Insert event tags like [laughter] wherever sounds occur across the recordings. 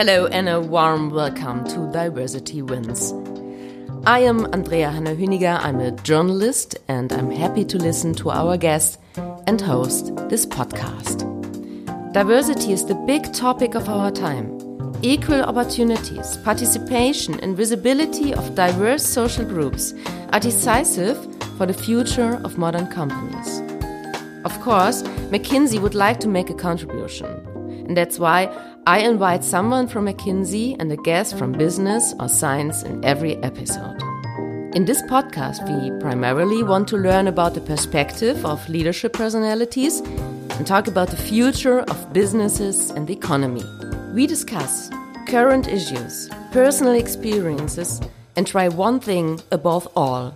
Hello and a warm welcome to Diversity Wins. I am Andrea Hanna Hüniger. I'm a journalist and I'm happy to listen to our guest and host this podcast. Diversity is the big topic of our time. Equal opportunities, participation, and visibility of diverse social groups are decisive for the future of modern companies. Of course, McKinsey would like to make a contribution, and that's why I invite someone from McKinsey and a guest from business or science in every episode. In this podcast, we primarily want to learn about the perspective of leadership personalities and talk about the future of businesses and the economy. We discuss current issues, personal experiences, and try one thing above all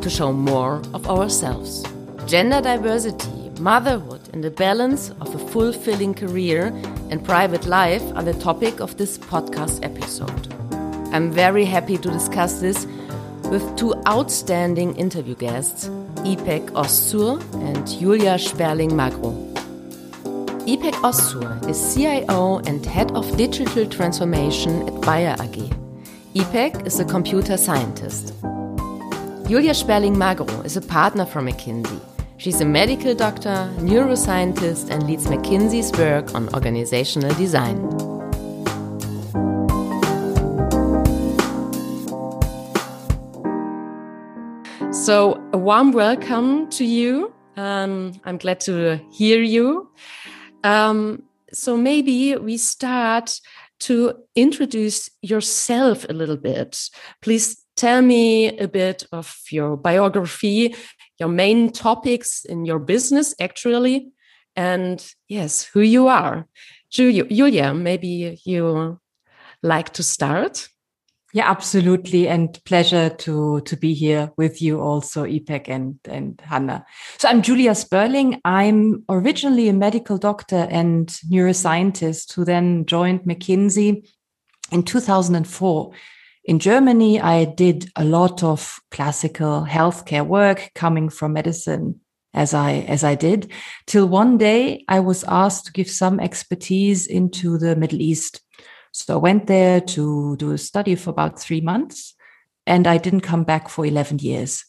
to show more of ourselves. Gender diversity, motherhood, and the balance of a fulfilling career and private life are the topic of this podcast episode. I'm very happy to discuss this with two outstanding interview guests, Ipek Oztur and Julia Sperling-Magro. Ipek Oztur is CIO and Head of Digital Transformation at Bayer AG. Ipek is a computer scientist. Julia Sperling-Magro is a partner from McKinsey She's a medical doctor, neuroscientist, and leads McKinsey's work on organizational design. So, a warm welcome to you. Um, I'm glad to hear you. Um, so, maybe we start to introduce yourself a little bit. Please tell me a bit of your biography, your main topics in your business, actually, and yes, who you are. Julia, maybe you like to start? Yeah, absolutely. And pleasure to, to be here with you also, Ipek and, and Hannah. So I'm Julia Sperling. I'm originally a medical doctor and neuroscientist who then joined McKinsey in 2004 in Germany, I did a lot of classical healthcare work coming from medicine as I as I did till one day I was asked to give some expertise into the Middle East. So I went there to do a study for about 3 months and I didn't come back for 11 years.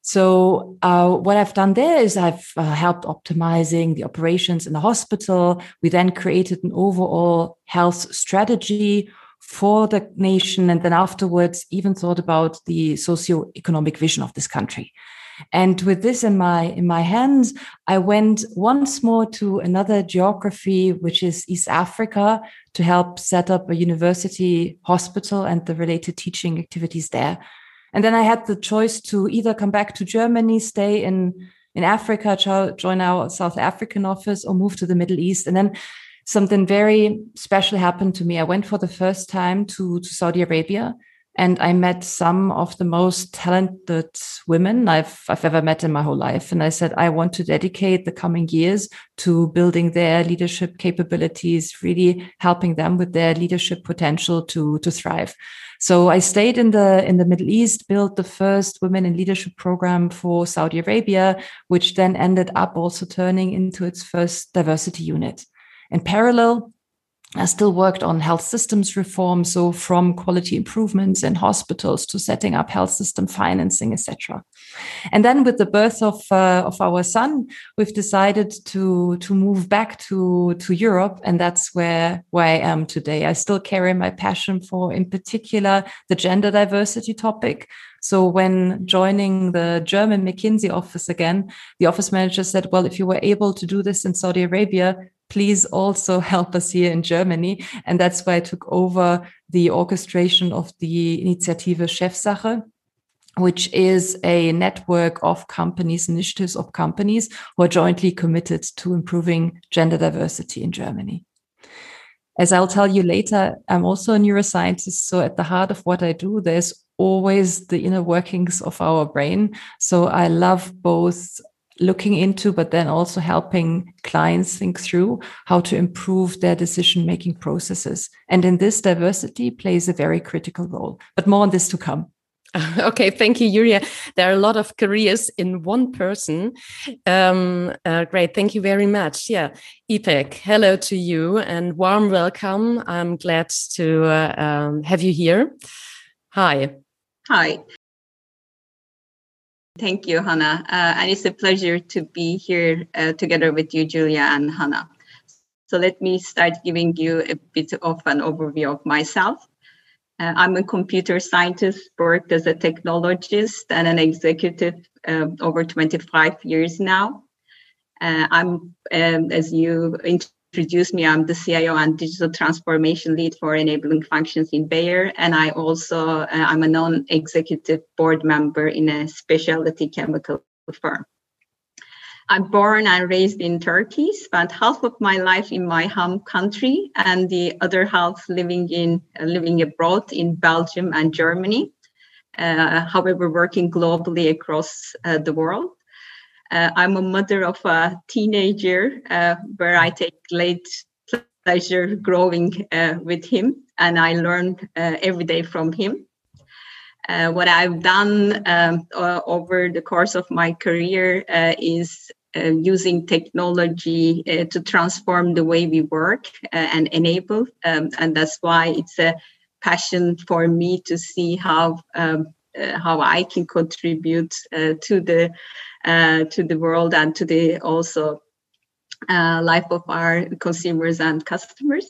So uh, what I've done there is I've uh, helped optimizing the operations in the hospital. We then created an overall health strategy for the nation and then afterwards even thought about the socio-economic vision of this country. And with this in my in my hands i went once more to another geography which is east africa to help set up a university hospital and the related teaching activities there. And then i had the choice to either come back to germany stay in in africa join our south african office or move to the middle east. And then something very special happened to me. I went for the first time to, to Saudi Arabia and I met some of the most talented women I've, I've ever met in my whole life. And I said, I want to dedicate the coming years to building their leadership capabilities, really helping them with their leadership potential to, to thrive. So I stayed in the in the Middle East, built the first women in leadership program for Saudi Arabia, which then ended up also turning into its first diversity unit. In parallel, I still worked on health systems reform, so from quality improvements in hospitals to setting up health system financing, etc. And then with the birth of uh, of our son, we've decided to to move back to to Europe, and that's where where I am today. I still carry my passion for, in particular, the gender diversity topic. So when joining the German McKinsey office again, the office manager said, "Well, if you were able to do this in Saudi Arabia, please also help us here in Germany. And that's why I took over the orchestration of the Initiative Chefsache, which is a network of companies, initiatives of companies who are jointly committed to improving gender diversity in Germany. As I'll tell you later, I'm also a neuroscientist. So at the heart of what I do, there's always the inner workings of our brain. So I love both looking into, but then also helping clients think through how to improve their decision making processes. And in this, diversity plays a very critical role. But more on this to come. [laughs] Okay, thank you, Julia. There are a lot of careers in one person. Um, uh, great, thank you very much. Yeah, Ipek, hello to you and warm welcome. I'm glad to uh, um, have you here. Hi. Hi. Thank you, Hannah. Uh, and it's a pleasure to be here uh, together with you, Julia and Hannah. So let me start giving you a bit of an overview of myself. Uh, I'm a computer scientist, worked as a technologist and an executive uh, over 25 years now. Uh, I'm, um, as you introduced me, I'm the CIO and digital transformation lead for enabling functions in Bayer, and I also uh, I'm a non-executive board member in a specialty chemical firm. I'm born and raised in Turkey, spent half of my life in my home country and the other half living in uh, living abroad in Belgium and Germany. Uh, however, working globally across uh, the world. Uh, I'm a mother of a teenager uh, where I take great pleasure growing uh, with him, and I learn every day from him. Uh, what I've done um, uh, over the course of my career uh, is uh, using technology uh, to transform the way we work uh, and enable. Um, and that's why it's a passion for me to see how um, uh, how I can contribute uh, to the uh, to the world and to the also life of our consumers and customers.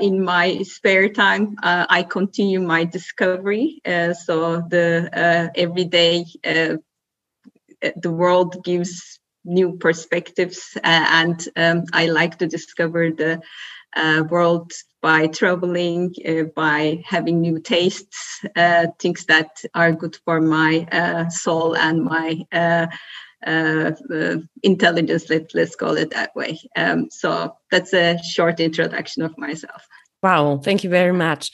in my spare time, I continue my discovery. so the every day the world gives new perspectives uh, and um, i like to discover the uh, world by traveling uh, by having new tastes uh, things that are good for my uh, soul and my uh, intelligence let, let's call it that way. Um, so that's a short introduction of myself. Wow thank you very much.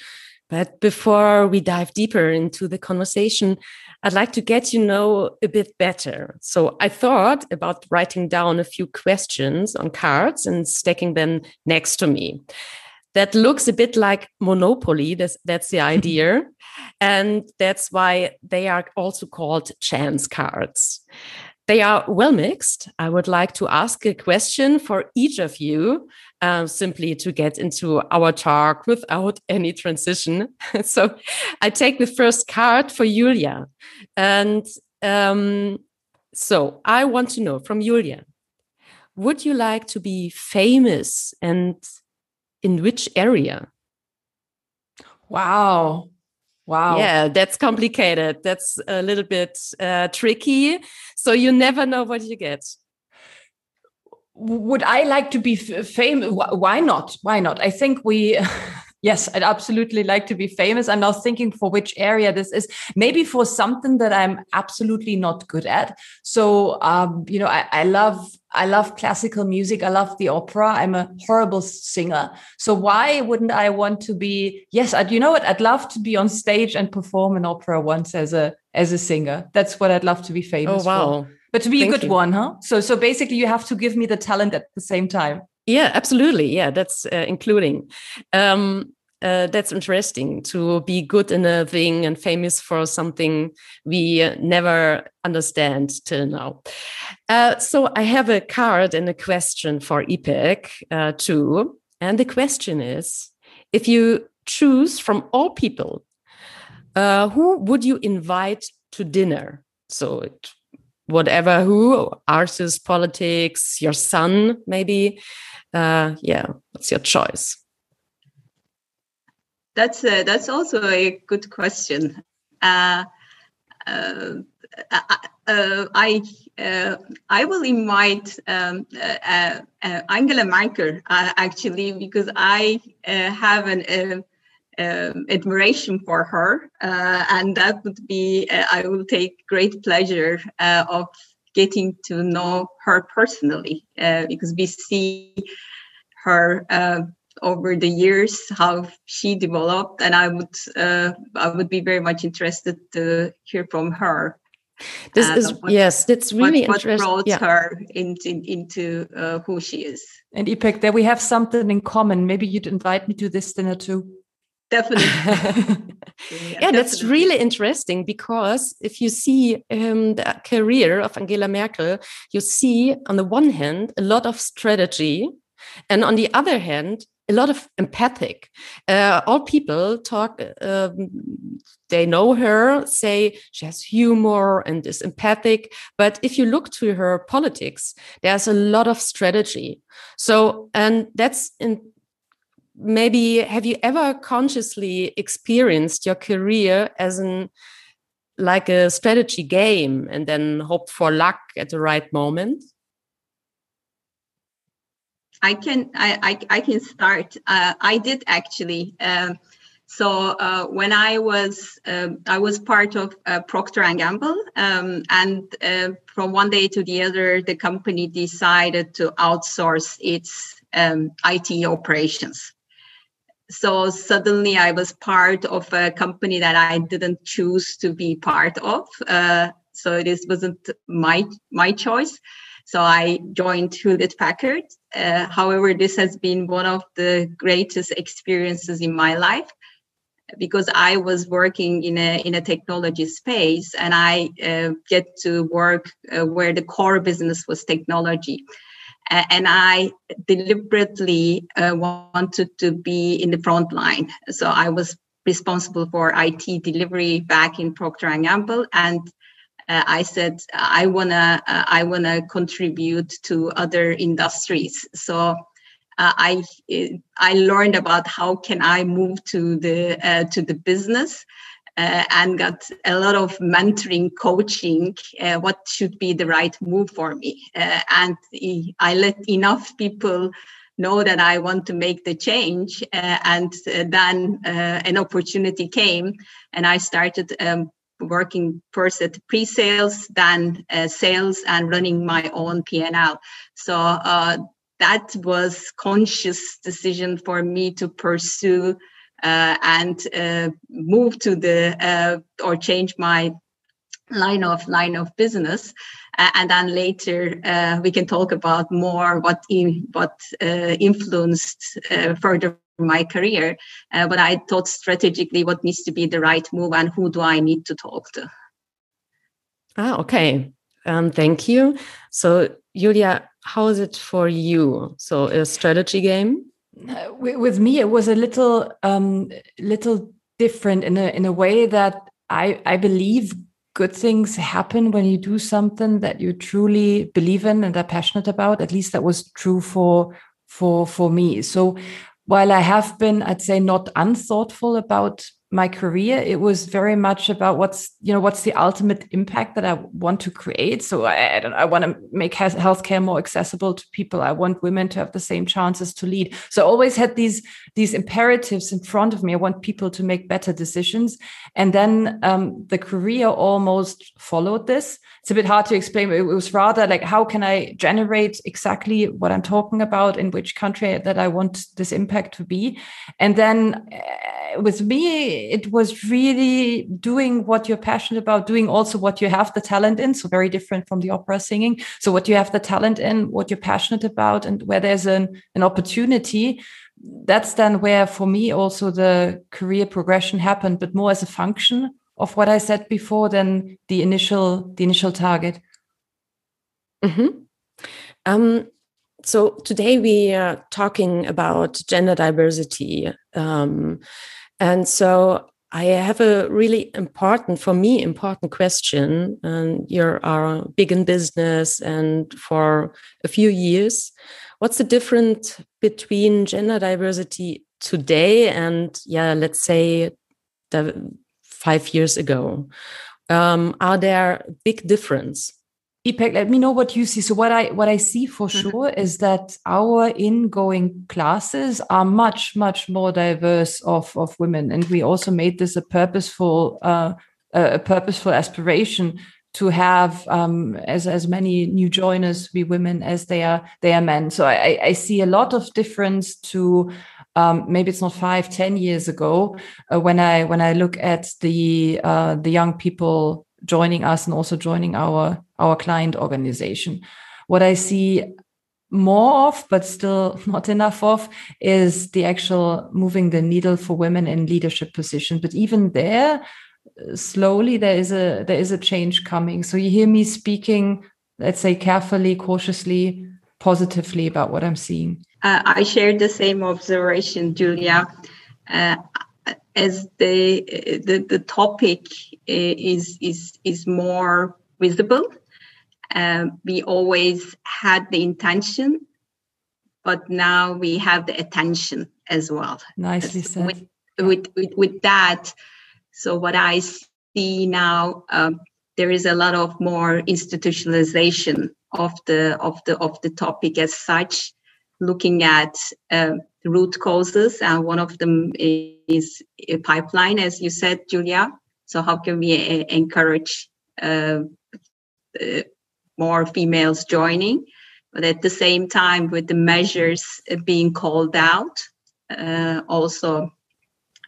But before we dive deeper into the conversation I'd like to get you know a bit better. So I thought about writing down a few questions on cards and stacking them next to me. That looks a bit like Monopoly. That's, that's the [laughs] idea. and that's why they are also called chance cards. They are well mixed. I would like to ask a question for each of you, uh, simply to get into our talk without [laughs] any transition. [laughs] so I take the first card for Julia. And um, so I want to know from Julia would you like to be famous and in which area? Wow. Wow. Yeah, that's complicated. That's a little bit uh, tricky. So you never know what you get. Would I like to be famous? Why not? Why not? I think we. [laughs] yes, I'd absolutely like to be famous. I'm now thinking for which area this is. Maybe for something that I'm absolutely not good at. So, um, you know, I, I love I love classical music. I love the opera. I'm a horrible singer. So why wouldn't I want to be? Yes, I'd, you know what? I'd love to be on stage and perform an opera once as a as a singer. That's what I'd love to be famous oh, wow. for. But to be Thank a good you. one, huh? So so basically, you have to give me the talent at the same time. Yeah, absolutely. Yeah, that's uh, including. Um, uh, that's interesting to be good in a thing and famous for something we uh, never understand till now. Uh, so I have a card and a question for Ipek uh, too. And the question is if you choose from all people, uh, who would you invite to dinner? So it, whatever who, artists, politics, your son, maybe. Uh, yeah, what's your choice? That's a, that's also a good question. Uh, uh, uh, I uh, I will invite um, uh, uh, Angela Merkel actually because I have an um, admiration for her, and that would be I will take great pleasure of getting to know her personally because we see her over the years how she developed and i would uh, i would be very much interested to hear from her. This uh, is what, yes that's really what, what interesting brought yeah. her into into uh, who she is. And ipek there we have something in common. Maybe you'd invite me to this dinner too definitely. [laughs] yeah, yeah that's really interesting because if you see um, the career of Angela Merkel, you see on the one hand a lot of strategy, and on the other hand, a lot of empathic. Uh, all people talk, um, they know her, say she has humor and is empathic. But if you look to her politics, there's a lot of strategy. So, and that's in maybe have you ever consciously experienced your career as an like a strategy game and then hoped for luck at the right moment? I can I, I, I can start. Uh, I did actually. Um, so uh, when I was um, I was part of uh, Procter and Gamble, um, and uh, from one day to the other, the company decided to outsource its um, IT operations. So suddenly, I was part of a company that I didn't choose to be part of. Uh, so this wasn't my my choice. So I joined Hewlett Packard. Uh, however, this has been one of the greatest experiences in my life because I was working in a in a technology space and I uh, get to work uh, where the core business was technology. And I deliberately uh, wanted to be in the front line. So I was responsible for IT delivery back in Procter and Gamble, and uh, I said I wanna uh, I wanna contribute to other industries. So uh, I I learned about how can I move to the uh, to the business. Uh, and got a lot of mentoring coaching uh, what should be the right move for me and i let enough people know that I want to make the change. Uh, and uh, then uh, an opportunity came, and I started um, working first at pre-sales, then uh, sales, and running my own P&L. So uh, that was conscious decision for me to pursue uh, and uh, move to the uh, or change my line of line of business uh, and then later uh, we can talk about more what in, what uh, influenced further my career. Uh, but I thought strategically what needs to be the right move and who do I need to talk to. Ah, okay. Um, thank you. So, Julia, how is it for you? So, a strategy game? Uh, with me, it was a little, um, little different in a in a way that I I believe good things happen when you do something that you truly believe in and are passionate about. At least that was true for for for me. So while I have been, I'd say, not unthoughtful about my career, it was very much about what's you know what's the ultimate impact that I want to create. So I, I don't I want to make healthcare more accessible to people. I want women to have the same chances to lead. So I always had these these imperatives in front of me. I want people to make better decisions, and then um, the career almost followed this it's a bit hard to explain. It was rather like, how can I generate exactly what I'm talking about in which country that I want this impact to be? And then uh, with me, it was really doing what you're passionate about, doing also what you have the talent in. So very different from the opera singing. So what you have the talent in, what you're passionate about, and where there's an, an opportunity that's then where for me also the career progression happened but more as a function of what I said before than the initial the initial target. Mm-hmm. Um, so today we are talking about gender diversity, um, and so I have a really important, for me, important question. And you are big in business and for a few years. What's the difference between gender diversity today and, yeah, let's say five years ago. Um, are there big difference? Ipek, let me know what you see. So what I what I see for mm-hmm. sure is that our ingoing classes are much much more diverse of of women, and we also made this a purposeful uh, a purposeful aspiration to have um, as as many new joiners be women as they are they are men. So I, I see a lot of difference to um, maybe it's not five, ten years ago uh, when I when I look at the uh, the young people joining us and also joining our our client organization. What I see more of, but still [laughs] not enough of, is the actual moving the needle for women in leadership positions. But even there, slowly there is a there is a change coming. So you hear me speaking, let's say carefully, cautiously, positively about what I'm seeing. Uh, I share the same observation, Julia. Uh, as the, the the topic is is is more visible, uh, we always had the intention, but now we have the attention as well. Nicely said. With, with, with, with that, so what I see now, um, there is a lot of more institutionalization of the of the of the topic as such, looking at root causes, and one of them is a pipeline, as you said, Julia. So how can we uh, encourage uh, uh more females joining? But at the same time, with the measures being called out, uh, also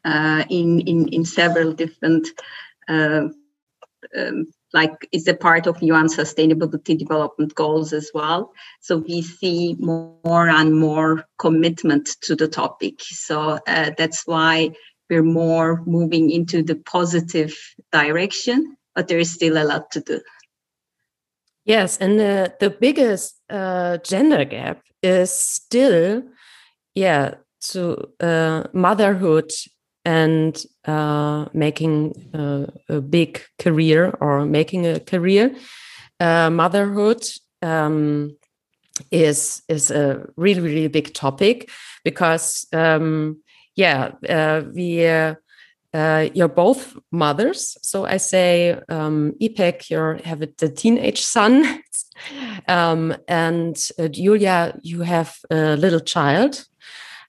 uh, in, in, in several different, uh, um, like it's a part of UN Sustainability Development Goals as well. So we see more and more commitment to the topic. So uh, that's why we're more moving into the positive direction, but there is still a lot to do. Yes, and the, the biggest uh, gender gap is still, yeah, to uh, motherhood and uh, making uh, a big career or making a career. Uh, motherhood um, is is a really really big topic because um, yeah uh, we uh, uh, you're both mothers. So I say, um, Ipek, you have a, a teenage son, [laughs] um, and Julia, you have a little child.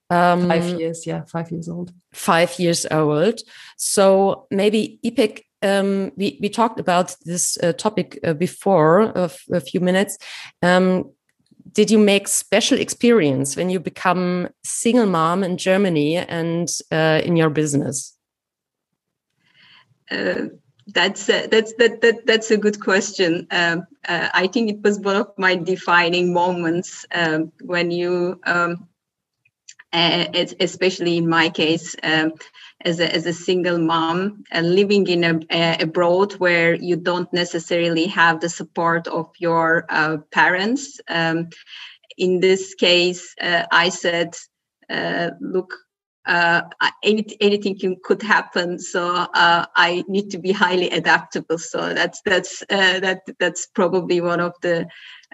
Um, five years, yeah, five years old. Five years old. So maybe Ipek, um, we we talked about this uh, topic uh, before of a few minutes. Um, did you make special experience when you become single mom in Germany and uh, in your business? Uh, that's a, that's that, that that's a good question. Um, uh, I think it was one of my defining moments um, when you um, especially in my case, um, as, a, as a single mom uh, living in a, abroad where you don't necessarily have the support of your uh, parents. Um, in this case, uh, I said, uh, look, uh, any, anything could happen. So uh, I need to be highly adaptable. So that's that's uh, that that's probably one of the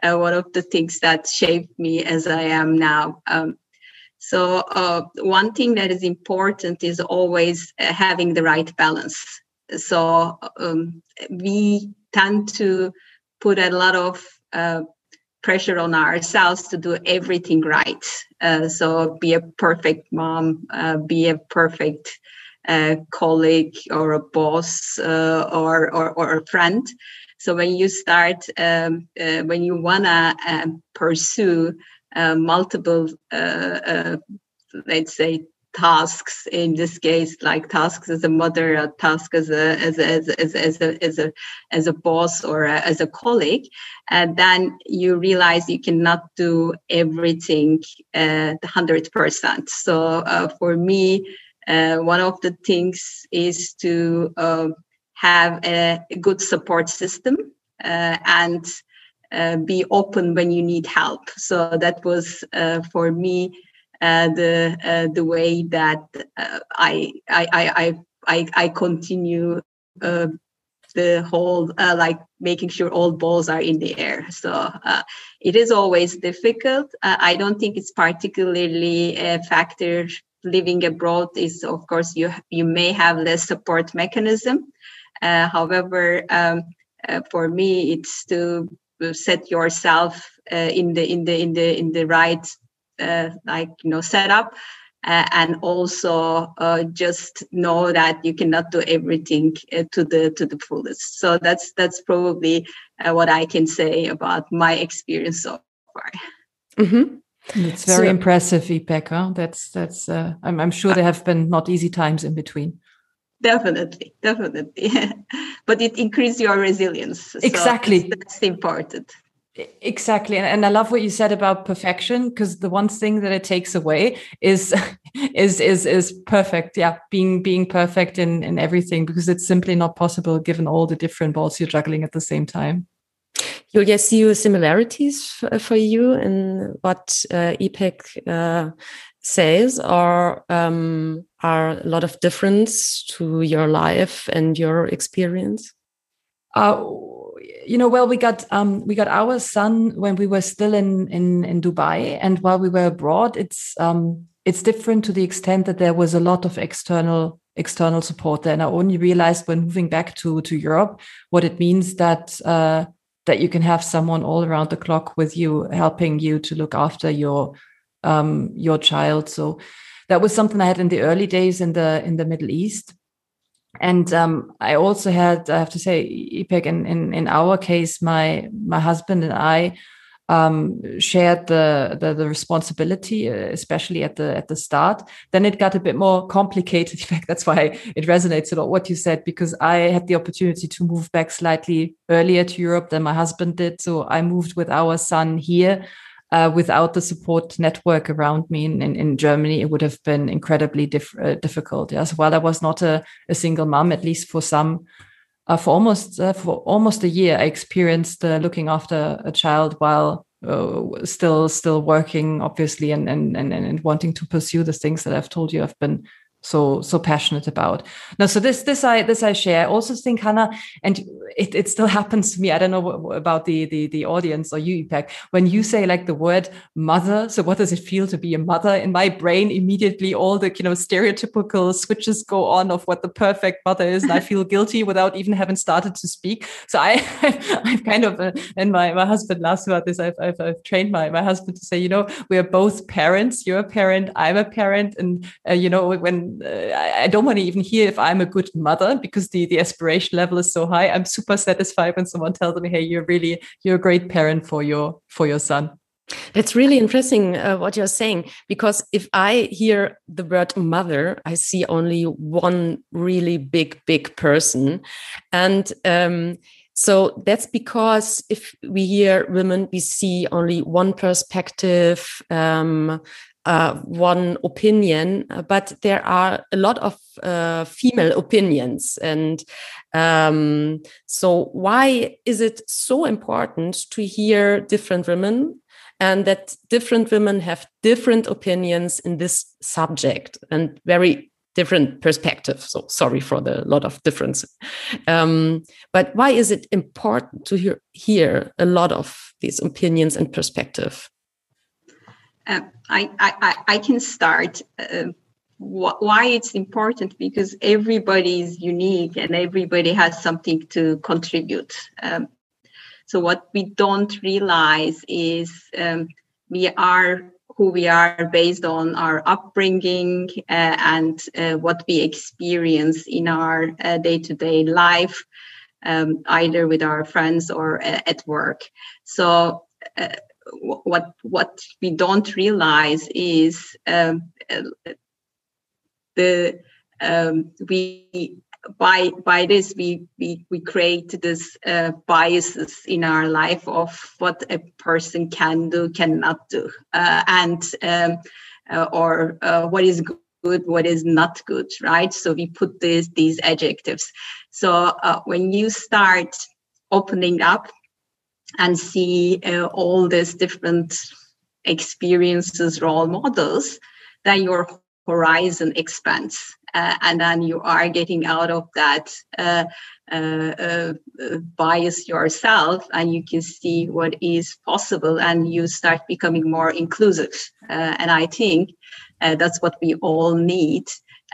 uh, one of the things that shaped me as I am now. Um, so uh, one thing that is important is always uh, having the right balance. So um, we tend to put a lot of uh, pressure on ourselves to do everything right. Uh, so be a perfect mom, uh, be a perfect uh, colleague or a boss or, or, or a friend. So when you start, um, when you wanna um, pursue uh, multiple, uh, uh, let's say, tasks. In this case like tasks as a mother a task as a as a as a as as a, as a, as a boss or a, as a colleague and then you realize you cannot do everything uh, 100% so uh, for me uh, one of the things is to have a good support system and uh, be open when you need help. So that was uh, for me uh, the uh, the way that uh, I, I I I I continue the whole like making sure all balls are in the air. So it is always difficult. I don't think it's particularly a factor living abroad is of course you you may have less support mechanism however um, for me it's to set yourself uh, in the in the in the in the right uh, like you know setup uh, and also uh, just know that you cannot do everything uh, to the to the fullest so that's that's probably uh, what i can say about my experience so far mm-hmm. it's very so, impressive Ipek, huh? that's that's I'm, I'm sure there have been not easy times in between definitely definitely. [laughs] But it increases your resilience exactly. so that's, that's important. Exactly and, and i love what you said about perfection because the one thing that it takes away is [laughs] is is is perfect yeah being being perfect in in everything because it's simply not possible given all the different balls you're juggling at the same time. Julia, see you similarities for you in what uh, Ipek uh, says, or um, are a lot of difference to your life and your experience? Uh, you know, well, we got um, we got our son when we were still in in in Dubai, and while we were abroad, it's um, it's different to the extent that there was a lot of external external support there. And I only realized when moving back to to Europe what it means that uh, that you can have someone all around the clock with you, helping you to look after your um, your child. So that was something I had in the early days in the in the Middle East and um, I also had, I have to say, Ipek in, in, in our case, my my husband and I um, shared the, the, the responsibility, uh, especially at the at the start. Then it got a bit more complicated. [laughs] In fact, that's why it resonates a lot what you said because I had the opportunity to move back slightly earlier to Europe than my husband did. So I moved with our son here uh, without the support network around me in, in, in Germany, it would have been incredibly dif- uh, difficult. Yes, while I was not a, a single mom, at least for some, uh, for almost uh, for almost a year, I experienced uh, looking after a child while uh, still still working, obviously, and, and and and wanting to pursue the things that I've told you I've been so so passionate about. Now so this this i this i share. I also think hannah and it, it still [laughs] happens to me. I don't know what, about the, the the audience or you Ipek when you say like the word mother so what does it feel to be a mother? In my brain immediately all the you know stereotypical switches go on of what the perfect mother is and i [laughs] feel guilty without even having started to speak. So i [laughs] i've kind of uh, and my my husband laughs about this. I've, I've, I've trained my my husband to say you know we're both parents. You're a parent i'm a parent. And uh, you know when uh, I don't want to even hear if I'm a good mother because the the aspiration level is so high. I'm super satisfied when someone tells me, "Hey, you're really you're a great parent for your for your son." That's really interesting uh, what you're saying because if I hear the word mother, I see only one really big, big person, and um, so that's because if we hear women, we see only one perspective. Um, uh, one opinion, uh, but there are a lot of uh, female opinions. And um, so, why is it so important to hear different women and that different women have different opinions in this subject and very different perspectives? So, sorry for the lot of difference. Um, but why is it important to hear, hear a lot of these opinions and perspective? Uh, I, I, I can start. Uh, wh- why it's important because everybody is unique and everybody has something to contribute. Um, so what we don't realize is um, we are who we are based on our upbringing uh, and uh, what we experience in our uh, day-to-day life, um, either with our friends or uh, at work. So what what we don't realize is um, the um, we by by this we we, we create this uh, biases in our life of what a person can do cannot do uh, and um, uh, or uh, what is good what is not good right? So we put these these adjectives. So uh, when you start opening up and see uh, all these different experiences, role models, then your horizon expands. Uh, and then you are getting out of that uh, uh, uh, bias yourself and you can see what is possible and you start becoming more inclusive. Uh, and I think that's what we all need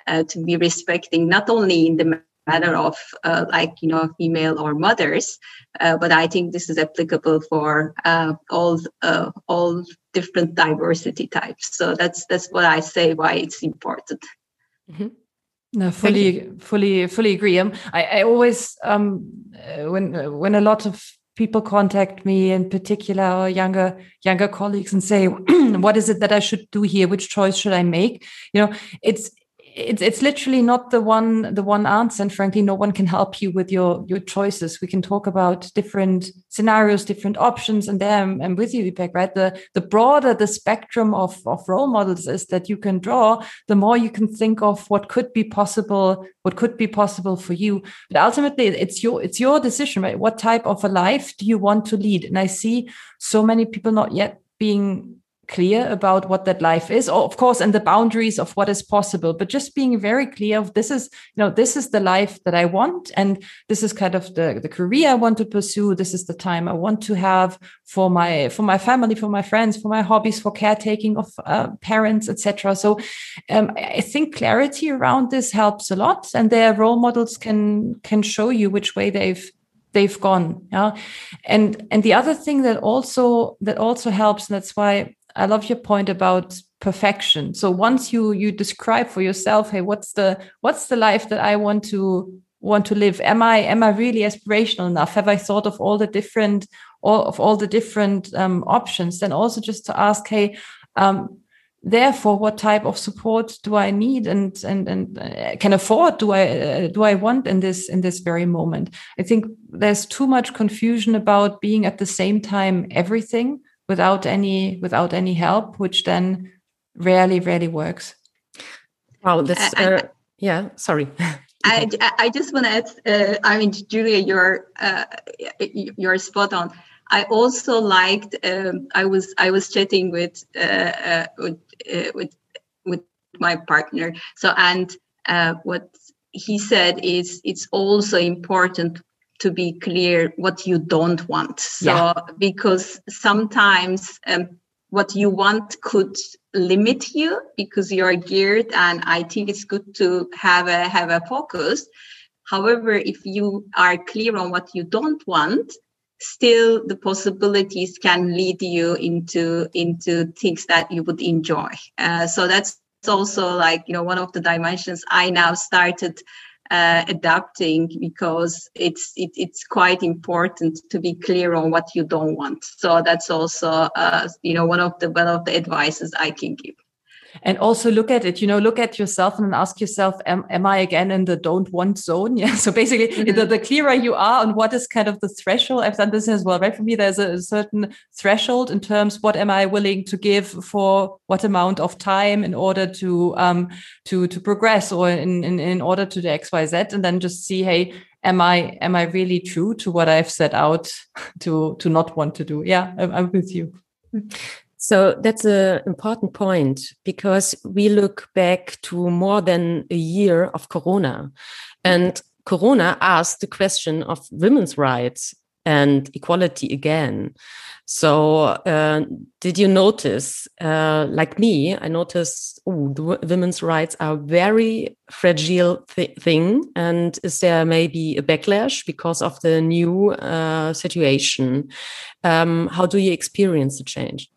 to be respecting, not only in the matter of uh, like you know female or mothers uh, but i think this is applicable for uh, all uh, all different diversity types so that's that's what i say why it's important mm-hmm. No, fully, fully, fully agree. Um, I, I always, um, uh, when when a lot of people contact me, in particular, or younger younger colleagues, and say, [clears throat] "What is it that I should do here? Which choice should I make?" You know, it's it's it's literally not the one the one answer and frankly no one can help you with your your choices. We can talk about different scenarios different options and then and with you Ipek, right? The the broader the spectrum of of role models is that you can draw the more you can think of what could be possible what could be possible for you. But ultimately it's your it's your decision right? What type of a life do you want to lead? And i see so many people not yet being clear about what that life is. Or of course and the boundaries of what is possible but just being very clear of this is you know this is the life that i want and this is kind of the, the career i want to pursue. This is the time i want to have for my for my family for my friends for my hobbies for caretaking of uh, parents etc so um, i think clarity around this helps a lot and their role models can can show you which way they've they've gone yeah? And and the other thing that also that also helps and that's why I love your point about perfection. So once you you describe for yourself, hey, what's the what's the life that I want to want to live? Am I am I really aspirational enough? Have I thought of all the different all of all the different um, options? Then also just to ask, hey, um, therefore, what type of support do I need and and and uh, can afford? Do I uh, do I want in this in this very moment? I think there's too much confusion about being at the same time everything without any without any help, which then rarely rarely works. Wow, that's uh, yeah. Sorry. [laughs] I, I just want to add. Uh, I mean, Julia, you're uh, you're spot on. I also liked. Um, I was I was chatting with uh, uh with, uh, with with my partner. So and uh, what he said is it's also important to be clear what you don't want. So, yeah. because sometimes um, what you want could limit you because you're geared, and I think it's good to have a have a focus. However, if you are clear on what you don't want, still the possibilities can lead you into into things that you would enjoy. Uh, so that's also like you know one of the dimensions I now started uh, adapting because it's it, it's quite important to be clear on what you don't want. So that's also uh, you know one of the one of the advices I can give and also look at it you know look at yourself and ask yourself am, am i again in the don't want zone? [laughs] Yeah so basically mm-hmm. the, the, clearer you are on what is kind of the threshold i've done this as well right? For me there's a, a certain threshold in terms what am i willing to give for what amount of time in order to um to to progress or in in, in order to the xyz and then just see hey am i am i really true to what i've set out [laughs] to to not want to do? Yeah i'm, I'm with you so that's an important point because we look back to more than a year of Corona. And Corona asked the question of women's rights and equality again. So, uh, did you notice, uh, like me, I noticed, oh, women's rights are very fragile th thing, and is there maybe a backlash because of the new uh, situation? Um, how do you experience the change?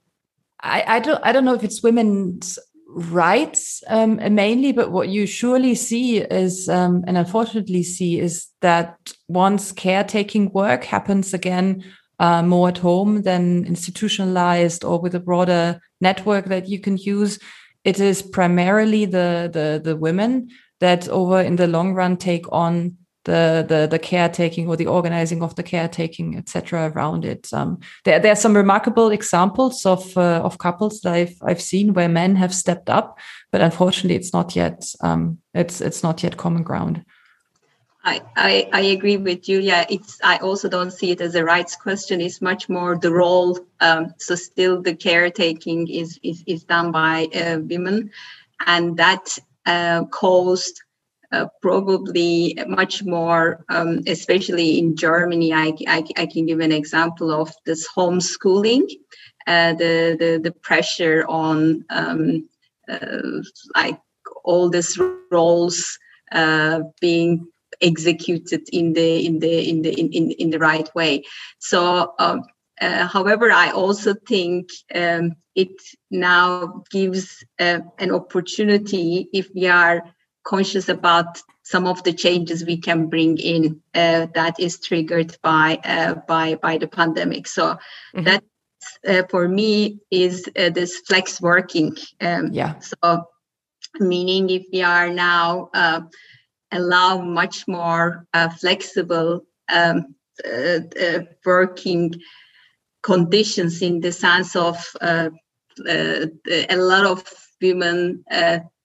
I, I don't I don't know if it's women's rights um, mainly, but what you surely see is, um, and unfortunately see, is that once caretaking work happens again uh, more at home than institutionalized or with a broader network that you can use, it is primarily the the the women that over in the long run take on the the the caretaking or the organizing of the caretaking etc around it um, there, there are some remarkable examples of uh, of couples that I've I've seen where men have stepped up but unfortunately it's not yet um, it's it's not yet common ground I, I, I agree with Julia. It's I also don't see it as a rights question. It's much more the role. Um, so still the caretaking is is, is done by uh, women, and that uh, caused uh, probably much more, um, especially in Germany. I, I, I, can give an example of this homeschooling, uh, the, the, the pressure on um, uh, like all these roles uh, being executed in the in the in the in, in, in the right way. So. Um, uh, however, I also think um, it now gives uh, an opportunity if we are conscious about some of the changes we can bring in uh, that is triggered by uh, by by the pandemic. So mm-hmm. that uh, for me is uh, this flex working. Um, yeah. So meaning if we are now uh, allow much more uh, flexible um, uh, uh, working conditions in the sense of uh, a lot of women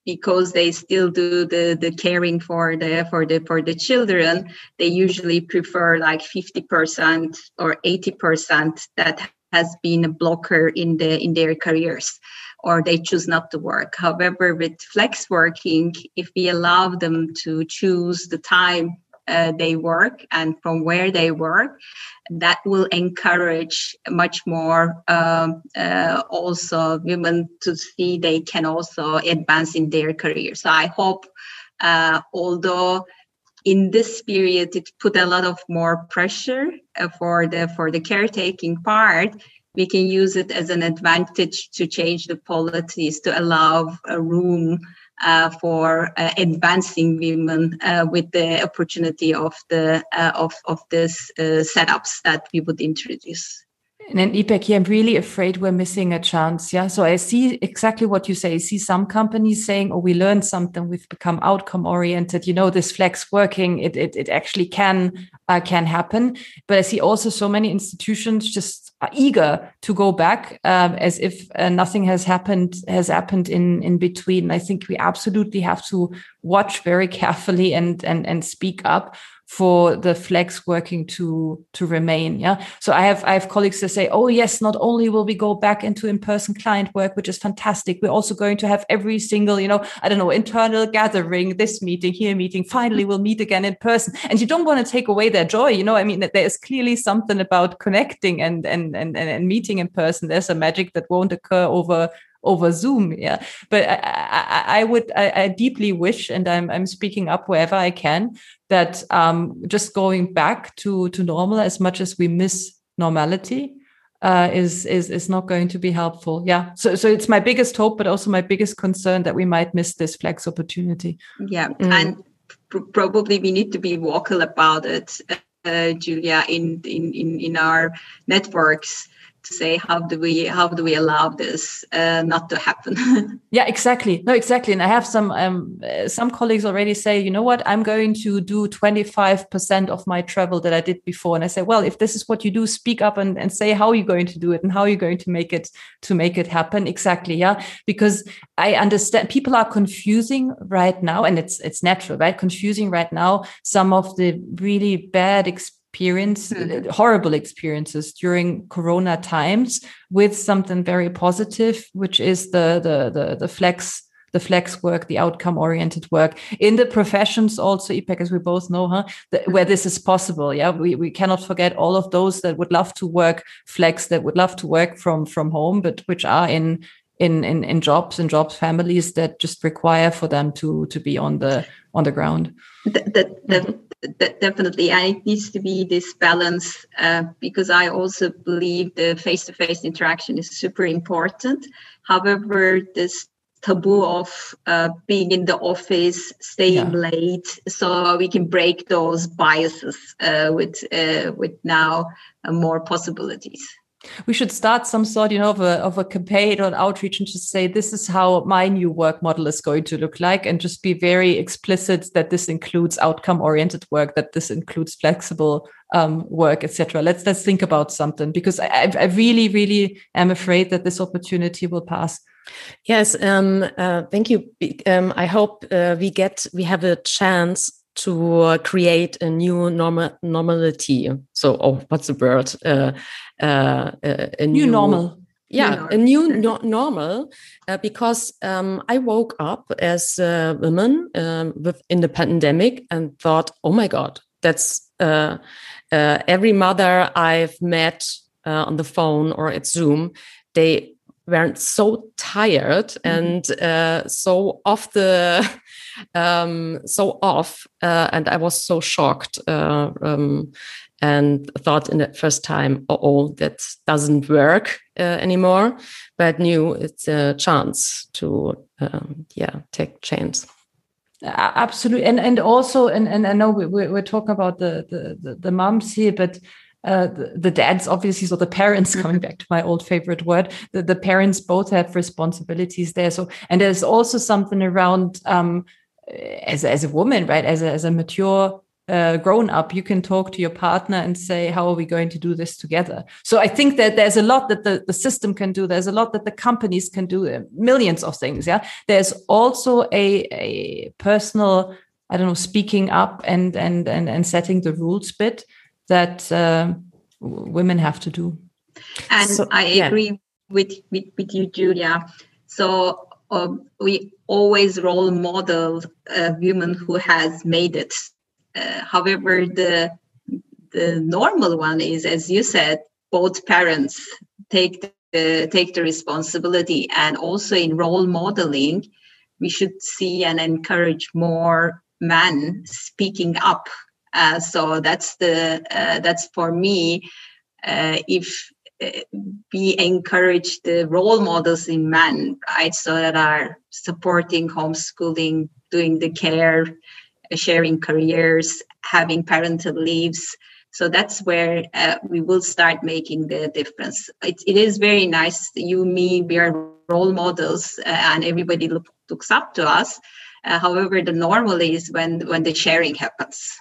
because they still do the, the caring for the for the for the children they usually prefer like 50% or 80% that has been a blocker in the in their careers or they choose not to work. However with flex working if we allow them to choose the time uh, they work and from where they work that will encourage much more um, uh, also women to see they can also advance in their career. So i hope uh, although in this period it put a lot of more pressure uh, for the for the caretaking part we can use it as an advantage to change the policies to allow a room uh, for uh, advancing women uh, with the opportunity of the uh, of of this uh, setups that we would introduce. And then Ipek, here, I'm really afraid we're missing a chance. Yeah. So I see exactly what you say. I see some companies saying, oh, we learned something. We've become outcome oriented. You know, this flex working, it, it, it actually can, uh, can happen. But I see also so many institutions just are eager to go back um, as if uh, nothing has happened, has happened in, in between. I think we absolutely have to watch very [laughs] carefully and, and, and speak up for the flex working to to remain yeah? So i have i have colleagues that say oh yes not only will we go back into in-person client work which is fantastic we're also going to have every single you know i don't know internal gathering this meeting here meeting finally we'll meet again in person. And you don't want to take away their joy you know i mean there is clearly something about connecting and and and, and meeting in person. There's a magic that won't occur over over Zoom. Yeah, but I, I, I would I, I, deeply wish, and I'm I'm speaking up wherever I can, that um, just going back to to normal as much as we miss normality uh, is is is not going to be helpful. Yeah, so so it's my biggest hope, but also my biggest concern that we might miss this flex opportunity. Yeah, mm. and pr- probably we need to be vocal about it, uh, Julia, in in in in our networks say how do we how do we allow this uh, not to happen? [laughs] Yeah exactly. No exactly. And i have some um, some colleagues already say you know what? I'm going to do 25% of my travel that i did before. And i say well if this is what you do speak up and, and say how you're going to do it and how you're going to make it to make it happen. Exactly yeah? Because i understand people are confusing right now and it's it's natural right? Confusing right now some of the really bad experiences experience mm-hmm. Uh, horrible experiences during corona times with something very positive which is the the the, the flex the flex work, the outcome oriented work in the professions also, Ipek, as we both know, huh? The, where this is possible. Yeah. We, we cannot forget all of those that would love to work flex, that would love to work from, from home, but which are in, in, in, in jobs and jobs families that just require for them to, to be on the, on the ground. The, the, the, definitely and it needs to be this balance uh, because i also believe the face-to-face interaction is super important however this taboo of uh, being in the office staying yeah. late so we can break those biases uh, with uh, with now uh, more possibilities we should start some sort you know of a, of a campaign or outreach and just say this is how my new work model is going to look like and just be very explicit that this includes outcome oriented work that this includes flexible um, work etc let's let's think about something because I, I really really am afraid that this opportunity will pass yes um, uh, thank you um, i hope uh, we get we have a chance to uh, create a new normal normality. So, oh, what's the word? Uh, uh, a new, new normal. Yeah, a new no normal uh, because um, I woke up as a woman um, with, in the pandemic and thought, oh my God, that's uh, uh, every mother I've met on the phone or at Zoom, they weren't so tired mm -hmm. and uh, so off the [laughs] um, so off uh, and i was so shocked uh, um, and thought in the first time oh, oh that doesn't work uh, anymore. But knew it's a chance to um, yeah take chance absolutely and and also and, and i know we, we're talking about the, the the, the moms here but uh, the, the, dads obviously so the parents [laughs] coming back to my old favorite word the, the parents both have responsibilities there. So and there's also something around um, as, as a woman right as a, as a mature uh, grown up, you can talk to your partner and say, How are we going to do this together? So I think that there's a lot that the, the system can do. There's a lot that the companies can do, uh, millions of things. Yeah. There's also a, a personal, I don't know, speaking up and, and, and, and setting the rules bit that uh, women have to do. And so, I agree with, with, with you, Julia. So um, we always role model a woman who has made it uh, however, the the normal one is, as you said, both parents take the take the responsibility, and also in role modeling, we should see and encourage more men speaking up. Uh, so that's the uh, that's for me. Uh, if uh, we encourage the role models in men, right? So that are supporting homeschooling, doing the care, sharing careers, having parental leaves. So that's where uh, we will start making the difference. It, it is very nice. You, me, we are role models, uh, and everybody look, looks up to us. Uh, however, the normal is when when the sharing happens.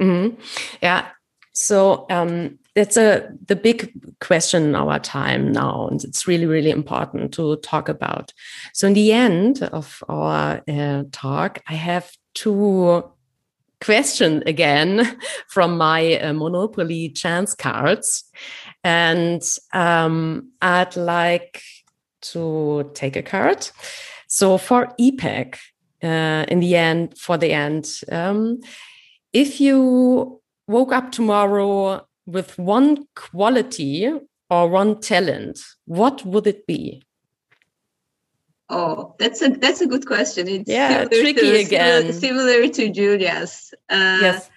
Mm-hmm. Yeah. So um, that's a the big question in our time now, and it's really really important to talk about. So in the end of our uh, talk, I have two questions again [laughs] from my uh, Monopoly chance cards, and um, I'd like to take a card. So for Ipek, uh, in the end, for the end, um, if you woke up tomorrow with one quality or one talent, what would it be? Oh, that's a that's a good question. It's yeah, tricky to, again. Similar to Julia's. Uh, yes.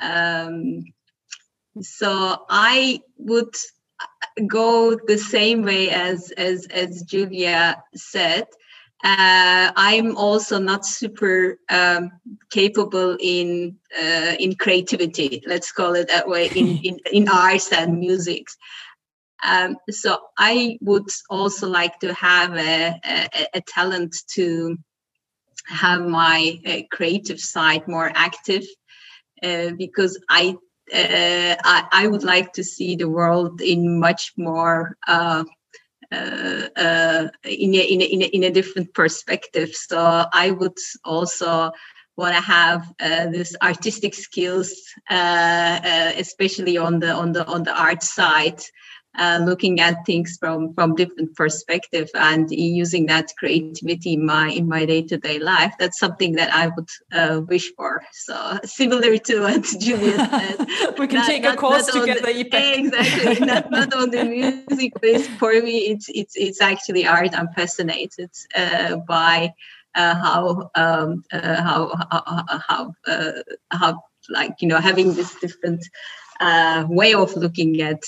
Um, so I would go the same way as as as Julia said. Uh, I'm also not super um, capable in uh, in creativity. Let's call it that way in in, [laughs] in arts and music. Um, so I would also like to have a, a, a talent to have my uh, creative side more active uh, because I, uh, I, I would like to see the world in much more uh, uh, in, a, in, a, in, a, in a different perspective. So I would also want to have uh, this artistic skills, uh, uh, especially on the on the on the art side, uh, looking at things from from different perspective and using that creativity in my in my day-to-day life that's something that i would uh, wish for. So [laughs] similar to what julia [laughs] said we can not, take not, a course together the, [laughs] exactly not, not on the music but for me it's it's it's actually art. I'm fascinated uh, by uh, how um, uh, how how how, uh, how like you know having this different way of looking at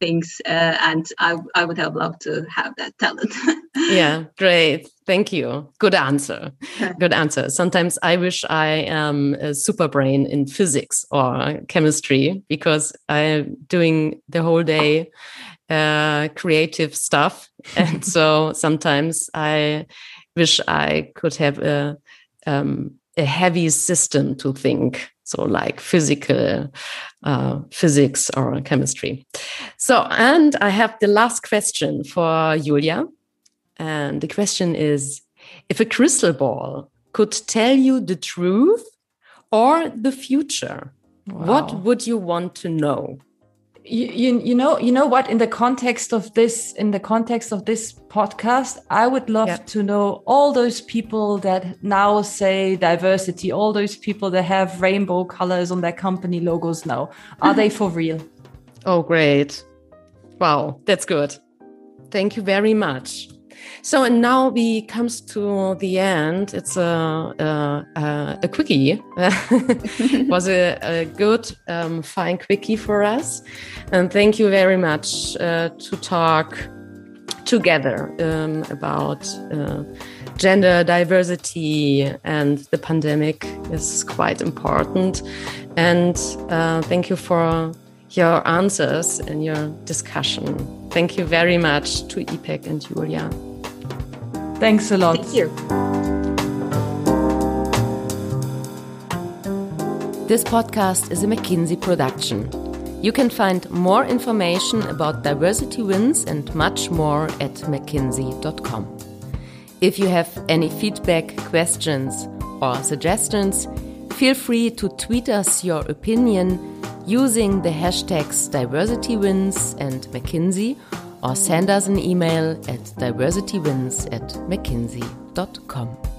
things uh, and I, I would have loved to have that talent. [laughs] Yeah great. Thank you. Good answer. Good answer. Sometimes i wish i am a super brain in physics or chemistry because i'm doing the whole day uh, creative stuff. [laughs] And so sometimes i wish i could have a um, a heavy system to think so like physical uh, physics or chemistry. So and i have the last question for julia. And the question is if a crystal ball could tell you the truth or the future wow. what would you want to know you, you, you know you know what? In the context of this in the context of this podcast i would love yeah. to know all those people that now say diversity all those people that have rainbow colors on their company logos now. Are they for [laughs] real? Oh great. Wow that's good. Thank you very much so and now we comes to the end. It's a a, a quickie. it [laughs] was a, a good um, fine quickie for us, and thank you very much uh, to talk together um, about uh, gender diversity and the pandemic is quite important. And uh, thank you for your answers and your discussion. Thank you very much to Ipek and Julia. Thanks a lot. Thank you. This podcast is a McKinsey production. You can find more information about diversity wins and much more at mckinsey.com. If you have any feedback, questions, or suggestions, feel free to tweet us your opinion using the hashtags diversitywins and McKinsey or send us an email at diversitywins at mckinsey.com.